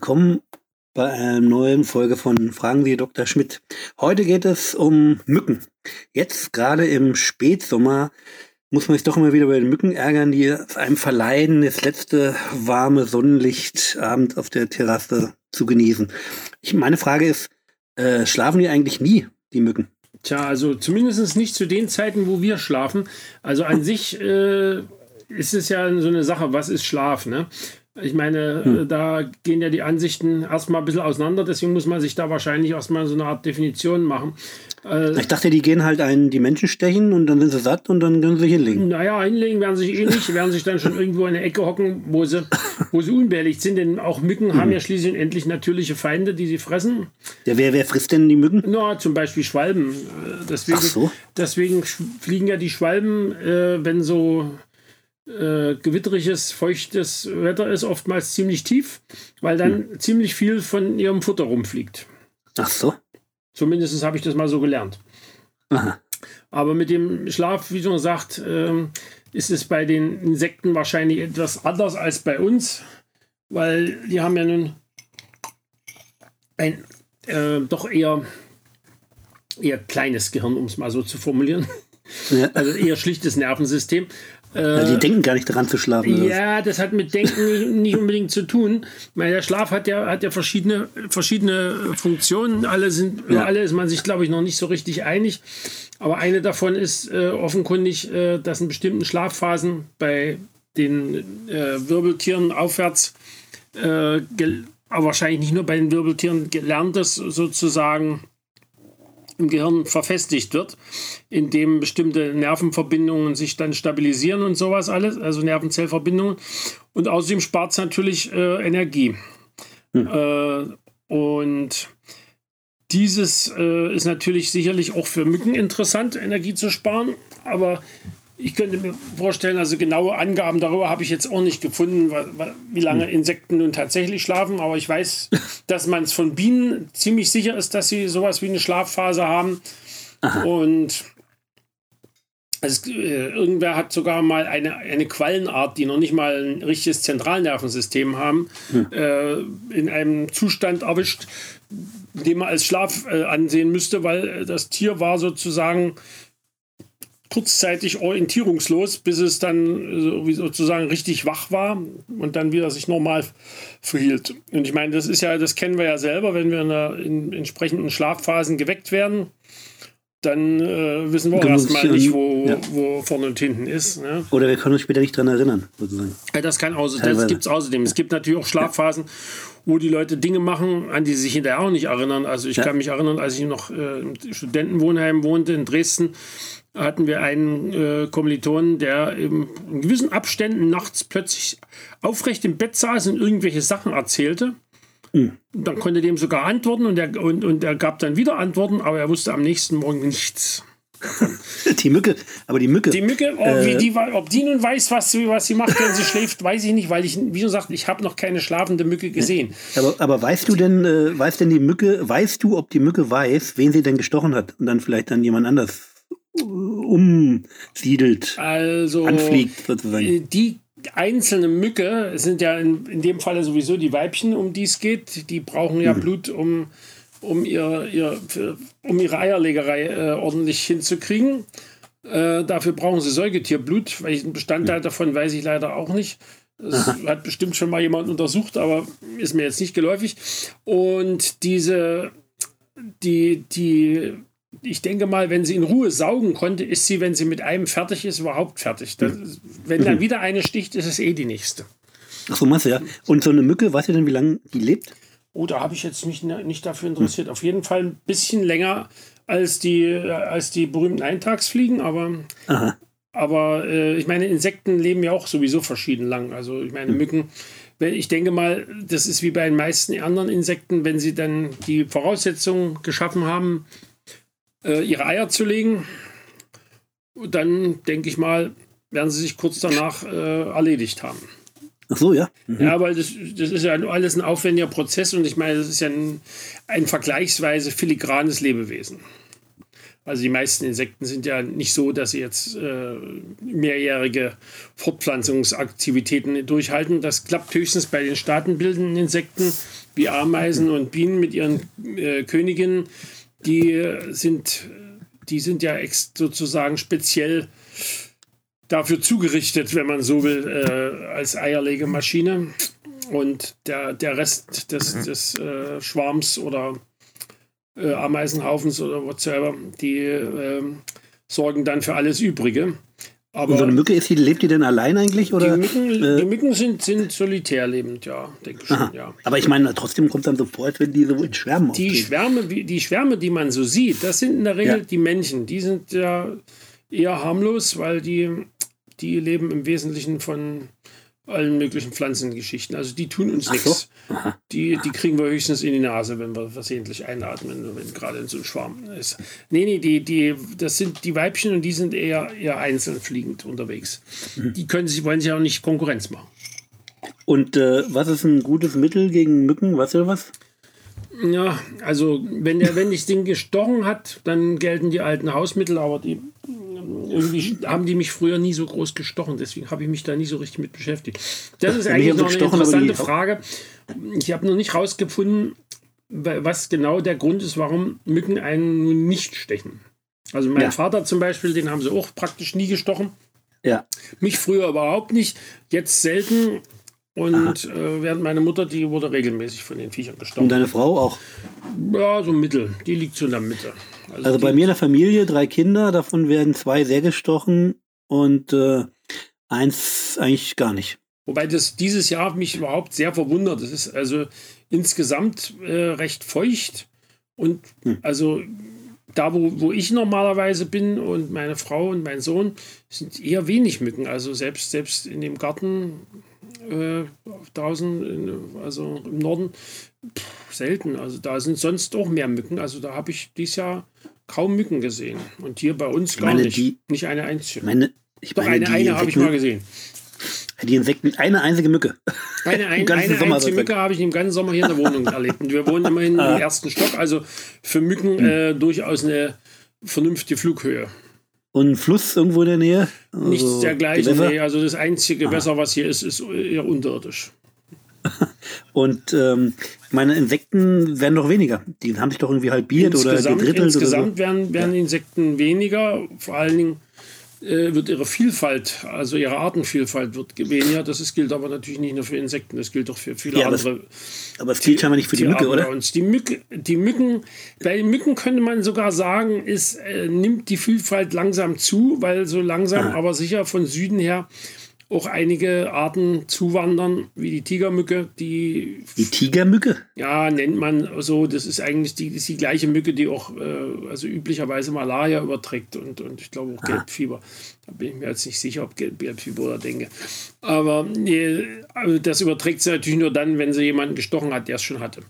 Willkommen bei einer neuen Folge von Fragen Sie Dr. Schmidt. Heute geht es um Mücken. Jetzt gerade im Spätsommer muss man sich doch immer wieder über die Mücken ärgern, die es einem verleiden, das letzte warme Sonnenlicht abends auf der Terrasse zu genießen. Ich, meine Frage ist, äh, schlafen die eigentlich nie, die Mücken? Tja, also zumindest nicht zu den Zeiten, wo wir schlafen. Also an sich äh, ist es ja so eine Sache, was ist Schlaf? Ne? Ich meine, hm. da gehen ja die Ansichten erstmal ein bisschen auseinander, deswegen muss man sich da wahrscheinlich erstmal so eine Art Definition machen. Äh, ich dachte, die gehen halt einen die Menschen stechen und dann sind sie satt und dann können sie sich hinlegen. Naja, hinlegen werden sie sich eh nicht, werden sich dann schon irgendwo in der Ecke hocken, wo sie, wo sie unbehelligt sind, denn auch Mücken hm. haben ja schließlich endlich natürliche Feinde, die sie fressen. Ja, wer, wer frisst denn die Mücken? Na, zum Beispiel Schwalben. Deswegen, Ach so. deswegen fliegen ja die Schwalben, äh, wenn so äh, gewitteriges, feuchtes Wetter ist, oftmals ziemlich tief, weil dann hm. ziemlich viel von ihrem Futter rumfliegt. Ach so. Zumindest habe ich das mal so gelernt. Aha. Aber mit dem Schlaf, wie schon gesagt, äh, ist es bei den Insekten wahrscheinlich etwas anders als bei uns, weil die haben ja nun ein äh, doch eher, eher kleines Gehirn, um es mal so zu formulieren. Ja. Also eher schlichtes Nervensystem. Also die denken gar nicht daran zu schlafen. Ja, das hat mit Denken nicht unbedingt zu tun. Weil der Schlaf hat ja, hat ja verschiedene, verschiedene Funktionen. Alle sind, ja. alle ist man sich, glaube ich, noch nicht so richtig einig. Aber eine davon ist äh, offenkundig, äh, dass in bestimmten Schlafphasen bei den äh, Wirbeltieren aufwärts, äh, aber wahrscheinlich nicht nur bei den Wirbeltieren, gelerntes sozusagen im Gehirn verfestigt wird, indem bestimmte Nervenverbindungen sich dann stabilisieren und sowas alles, also Nervenzellverbindungen. Und außerdem spart es natürlich äh, Energie. Hm. Äh, und dieses äh, ist natürlich sicherlich auch für Mücken interessant, Energie zu sparen, aber ich könnte mir vorstellen, also genaue Angaben darüber habe ich jetzt auch nicht gefunden, wie lange hm. Insekten nun tatsächlich schlafen. Aber ich weiß, dass man es von Bienen ziemlich sicher ist, dass sie sowas wie eine Schlafphase haben. Aha. Und also, irgendwer hat sogar mal eine, eine Quallenart, die noch nicht mal ein richtiges Zentralnervensystem haben, hm. äh, in einem Zustand erwischt, den man als Schlaf äh, ansehen müsste, weil das Tier war sozusagen kurzzeitig orientierungslos, bis es dann sozusagen richtig wach war und dann wieder sich normal verhielt. Und ich meine, das ist ja, das kennen wir ja selber, wenn wir in, der, in entsprechenden Schlafphasen geweckt werden, dann äh, wissen wir auch erstmal nicht, wo, ja. wo vorne und hinten ist. Ne? Oder wir können uns später nicht daran erinnern, sozusagen. Ja, das kann außerdem, das gibt es außerdem. Es gibt natürlich auch Schlafphasen, wo die Leute Dinge machen, an die sie sich hinterher auch nicht erinnern. Also ich ja. kann mich erinnern, als ich noch äh, im Studentenwohnheim wohnte in Dresden, hatten wir einen äh, Kommilitonen, der in gewissen Abständen nachts plötzlich aufrecht im Bett saß und irgendwelche Sachen erzählte. Mhm. Dann konnte dem sogar antworten und er, und, und er gab dann wieder Antworten, aber er wusste am nächsten Morgen nichts. die Mücke, aber die Mücke. Die Mücke, oh, äh, die, ob die nun weiß, was, was sie macht, wenn sie schläft, weiß ich nicht, weil ich, wie gesagt, ich habe noch keine schlafende Mücke gesehen. Aber, aber weißt du denn, äh, weiß denn die Mücke, weißt du, ob die Mücke weiß, wen sie denn gestochen hat und dann vielleicht dann jemand anders umsiedelt, also, anfliegt sozusagen. Äh, die einzelne Mücke sind ja in, in dem Falle sowieso die Weibchen, um die es geht. Die brauchen ja mhm. Blut, um, um, ihr, ihr, um ihre Eierlegerei äh, ordentlich hinzukriegen. Äh, dafür brauchen sie Säugetierblut. Welchen Bestandteil mhm. davon weiß ich leider auch nicht. Das Aha. hat bestimmt schon mal jemand untersucht, aber ist mir jetzt nicht geläufig. Und diese, die, die ich denke mal, wenn sie in Ruhe saugen konnte, ist sie, wenn sie mit einem fertig ist, überhaupt fertig. Das, wenn dann mhm. wieder eine sticht, ist es eh die nächste. Ach so, machst du ja. Und so eine Mücke, weißt du denn, wie lange die lebt? Oh, da habe ich jetzt mich nicht dafür interessiert. Hm. Auf jeden Fall ein bisschen länger als die, als die berühmten Eintagsfliegen, aber, aber äh, ich meine, Insekten leben ja auch sowieso verschieden lang. Also ich meine, hm. Mücken, ich denke mal, das ist wie bei den meisten anderen Insekten, wenn sie dann die Voraussetzungen geschaffen haben, äh, ihre Eier zu legen. Dann denke ich mal, werden sie sich kurz danach äh, erledigt haben. Ach so, ja. Mhm. Ja, weil das, das ist ja alles ein aufwendiger Prozess und ich meine, das ist ja ein, ein vergleichsweise filigranes Lebewesen. Also die meisten Insekten sind ja nicht so, dass sie jetzt äh, mehrjährige Fortpflanzungsaktivitäten durchhalten. Das klappt höchstens bei den staatenbildenden Insekten, wie Ameisen und Bienen mit ihren äh, Königinnen, die sind, die sind ja sozusagen speziell dafür zugerichtet, wenn man so will, äh, als Eierlegemaschine. Und der, der Rest des, des äh, Schwarms oder äh, Ameisenhaufens oder whatsoever, die ähm, sorgen dann für alles Übrige. Aber und so eine Mücke ist die, lebt die denn allein eigentlich? Oder? Die Mücken, äh, die Mücken sind, sind solitär lebend, ja, denke ich schon, ja. Aber ich meine, trotzdem kommt dann so vor, als wenn die so in Schwärmen die Schwärme, die Schwärme, die man so sieht, das sind in der Regel ja. die Männchen. Die sind ja eher harmlos, weil die, die leben im Wesentlichen von allen möglichen Pflanzengeschichten. Also die tun uns nichts. So? Die, die kriegen wir höchstens in die Nase, wenn wir versehentlich einatmen, wenn gerade in so einem Schwarm ist. Nee, nee, die, die, das sind die Weibchen und die sind eher, eher einzeln fliegend unterwegs. Mhm. Die können sich, wollen sich auch nicht Konkurrenz machen. Und äh, was ist ein gutes Mittel gegen Mücken? Was oder was? Ja, also wenn der, wenn das Ding gestochen hat, dann gelten die alten Hausmittel, aber die irgendwie haben die mich früher nie so groß gestochen, deswegen habe ich mich da nie so richtig mit beschäftigt. Das ist eigentlich noch eine interessante Frage. Ich habe noch nicht rausgefunden, was genau der Grund ist, warum Mücken einen nun nicht stechen. Also mein ja. Vater zum Beispiel, den haben sie auch praktisch nie gestochen. Ja. Mich früher überhaupt nicht, jetzt selten. Und äh, während meine Mutter, die wurde regelmäßig von den Viechern gestochen. Und deine Frau auch? Ja, so mittel. Die liegt so in der Mitte. Also, also bei mir in der Familie drei Kinder, davon werden zwei sehr gestochen und äh, eins eigentlich gar nicht. Wobei das dieses Jahr mich überhaupt sehr verwundert. Es ist also insgesamt äh, recht feucht und hm. also da, wo, wo ich normalerweise bin und meine Frau und mein Sohn, sind eher wenig Mücken. Also selbst, selbst in dem Garten äh, draußen, also im Norden, pff, selten. Also da sind sonst auch mehr Mücken. Also da habe ich dieses Jahr kaum Mücken gesehen. Und hier bei uns gar meine, nicht. Die, nicht eine einzige. Meine, ich Doch eine, eine habe ich mal gesehen. Die Insekten, eine einzige Mücke. Eine, ein, eine einzige Mücke habe ich im ganzen Sommer hier in der Wohnung erlebt. Und wir wohnen immerhin im ah. ersten Stock, also für Mücken hm. äh, durchaus eine vernünftige Flughöhe. Und ein Fluss irgendwo in der Nähe? Also Nichts dergleichen. Nee, also das einzige ah. Gewässer, was hier ist, ist eher unterirdisch. Und ähm, meine Insekten werden doch weniger. Die haben sich doch irgendwie halbiert insgesamt, oder gedrittelt. Insgesamt oder so. werden, werden ja. Insekten weniger. Vor allen Dingen wird ihre Vielfalt, also ihre Artenvielfalt wird weniger. Das ist, gilt aber natürlich nicht nur für Insekten, das gilt auch für viele ja, andere. aber es gilt scheinbar nicht für die Mücke, oder? Uns. Die, Mücke, die Mücken, bei Mücken könnte man sogar sagen, ist, äh, nimmt die Vielfalt langsam zu, weil so langsam, ah. aber sicher von Süden her auch einige Arten zuwandern, wie die Tigermücke, die. Die Tigermücke? Ja, nennt man so. Das ist eigentlich die, ist die gleiche Mücke, die auch äh, also üblicherweise Malaria überträgt und, und ich glaube auch ah. Gelbfieber. Da bin ich mir jetzt nicht sicher, ob Gelbfieber oder denke. Aber äh, das überträgt sie natürlich nur dann, wenn sie jemanden gestochen hat, der es schon hatte.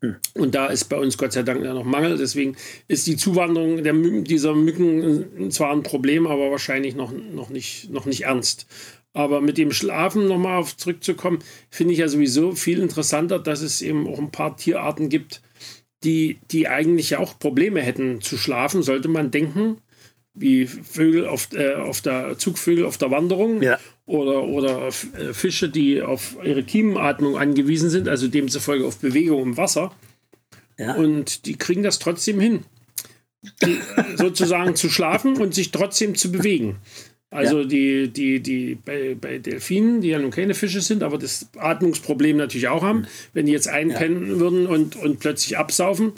Hm. Und da ist bei uns Gott sei Dank ja noch Mangel. Deswegen ist die Zuwanderung der, dieser Mücken zwar ein Problem, aber wahrscheinlich noch, noch, nicht, noch nicht ernst. Aber mit dem Schlafen nochmal auf zurückzukommen, finde ich ja sowieso viel interessanter, dass es eben auch ein paar Tierarten gibt, die, die eigentlich ja auch Probleme hätten zu schlafen, sollte man denken, wie Vögel auf, äh, auf der Zugvögel auf der Wanderung ja. oder, oder äh, Fische, die auf ihre Kiemenatmung angewiesen sind, also demzufolge auf Bewegung im Wasser. Ja. Und die kriegen das trotzdem hin, die, äh, sozusagen zu schlafen und sich trotzdem zu bewegen. Also ja. die, die, die bei, bei Delfinen, die ja nun keine Fische sind, aber das Atmungsproblem natürlich auch haben, wenn die jetzt einpennen ja. würden und, und plötzlich absaufen,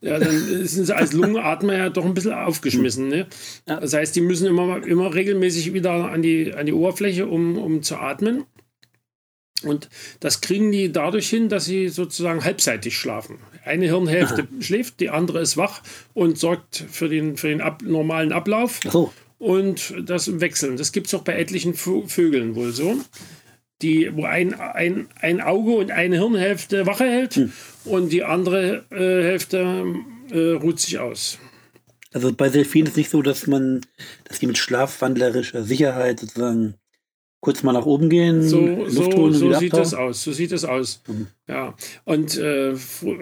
ja, dann sind sie als Lungenatmer ja doch ein bisschen aufgeschmissen. Ne? Ja. Das heißt, die müssen immer, immer regelmäßig wieder an die, an die Oberfläche, um, um zu atmen. Und das kriegen die dadurch hin, dass sie sozusagen halbseitig schlafen. Eine Hirnhälfte Aha. schläft, die andere ist wach und sorgt für den, für den ab, normalen Ablauf. So und das Wechseln. Das gibt es auch bei etlichen Vögeln wohl so. Die, wo ein, ein, ein Auge und eine Hirnhälfte Wache hält hm. und die andere äh, Hälfte äh, ruht sich aus. Also bei Delfinen ist es nicht so, dass man, dass die mit schlafwandlerischer Sicherheit sozusagen kurz mal nach oben gehen, so, so, so sieht das aus. So sieht das aus. Mhm. Ja. Und äh,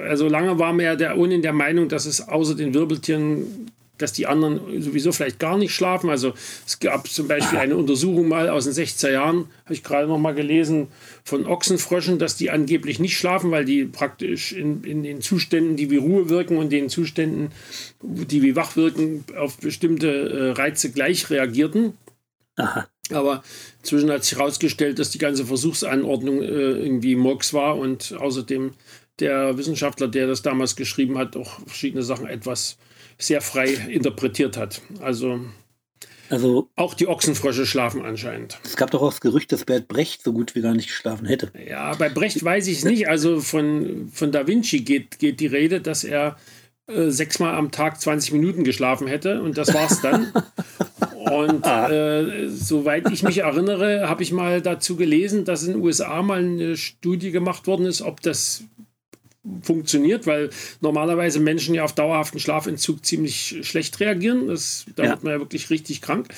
also lange war man ja der, ohnehin der Meinung, dass es außer den Wirbeltieren dass die anderen sowieso vielleicht gar nicht schlafen. Also es gab zum Beispiel eine Untersuchung mal aus den 60er Jahren, habe ich gerade noch mal gelesen, von Ochsenfröschen, dass die angeblich nicht schlafen, weil die praktisch in, in den Zuständen, die wie Ruhe wirken und den Zuständen, die wie wach wirken, auf bestimmte äh, Reize gleich reagierten. Aha. Aber inzwischen hat sich herausgestellt, dass die ganze Versuchsanordnung äh, irgendwie Murks war und außerdem der Wissenschaftler, der das damals geschrieben hat, auch verschiedene Sachen etwas sehr frei interpretiert hat. Also, also auch die Ochsenfrösche schlafen anscheinend. Es gab doch auch das Gerücht, dass Bert Brecht so gut wie gar nicht geschlafen hätte. Ja, bei Brecht weiß ich es nicht. Also von, von Da Vinci geht, geht die Rede, dass er äh, sechsmal am Tag 20 Minuten geschlafen hätte und das war's dann. und ah. äh, soweit ich mich erinnere, habe ich mal dazu gelesen, dass in den USA mal eine Studie gemacht worden ist, ob das funktioniert, weil normalerweise Menschen ja auf dauerhaften Schlafentzug ziemlich schlecht reagieren. Das, da ja. wird man ja wirklich richtig krank.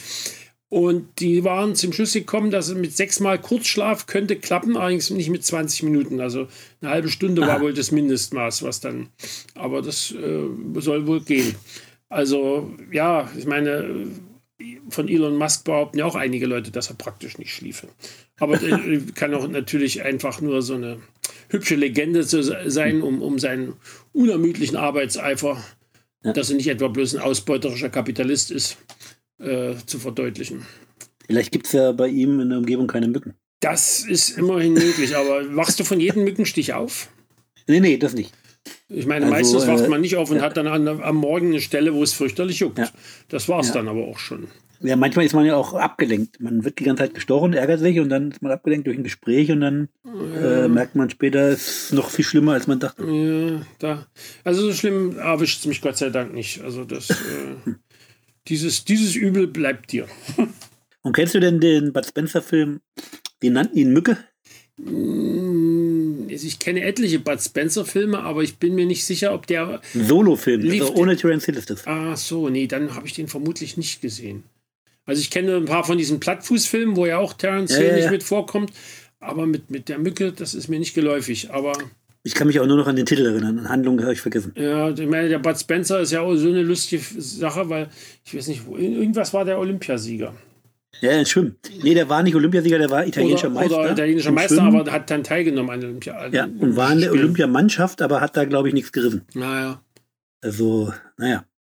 Und die waren zum Schluss gekommen, dass mit sechsmal Kurzschlaf könnte klappen, allerdings nicht mit 20 Minuten. Also eine halbe Stunde Aha. war wohl das Mindestmaß, was dann. Aber das äh, soll wohl gehen. Also ja, ich meine, von Elon Musk behaupten ja auch einige Leute, dass er praktisch nicht schliefe. Aber äh, kann auch natürlich einfach nur so eine hübsche Legende zu sein, um, um seinen unermüdlichen Arbeitseifer, ja. dass er nicht etwa bloß ein ausbeuterischer Kapitalist ist, äh, zu verdeutlichen. Vielleicht gibt es ja bei ihm in der Umgebung keine Mücken. Das ist immerhin möglich, aber wachst du von jedem Mückenstich auf? Nee, nee, das nicht. Ich meine, also, meistens wacht äh, man nicht auf und ja. hat dann an, am Morgen eine Stelle, wo es fürchterlich juckt. Ja. Das war es ja. dann aber auch schon. Ja, manchmal ist man ja auch abgelenkt. Man wird die ganze Zeit gestochen, ärgert sich und dann ist man abgelenkt durch ein Gespräch und dann ja. äh, merkt man später, es ist noch viel schlimmer, als man dachte. Ja, da. Also so schlimm erwischt es mich Gott sei Dank nicht. Also das, äh, dieses, dieses Übel bleibt dir. und kennst du denn den Bud Spencer-Film, die nannten ihn Mücke? Mm, also ich kenne etliche Bud Spencer-Filme, aber ich bin mir nicht sicher, ob der. Solo-Film, also ohne Terence Hill ist das. Ah, so, nee, dann habe ich den vermutlich nicht gesehen. Also ich kenne ein paar von diesen Plattfußfilmen, wo ja auch Terence Hill ja, nicht mit vorkommt. Aber mit, mit der Mücke, das ist mir nicht geläufig. Aber ich kann mich auch nur noch an den Titel erinnern. An Handlung habe ich vergessen. Ja, ich meine, der Bud Spencer ist ja auch so eine lustige Sache, weil ich weiß nicht, irgendwas war der Olympiasieger. Ja, im Schwimmen. Nee, der war nicht Olympiasieger, der war italienischer oder, Meister. Oder italienischer Meister, Schwimmen. aber hat dann teilgenommen an Olympia. Ja, und war in der Olympiamannschaft, aber hat da, glaube ich, nichts gerissen. Naja. Also, naja.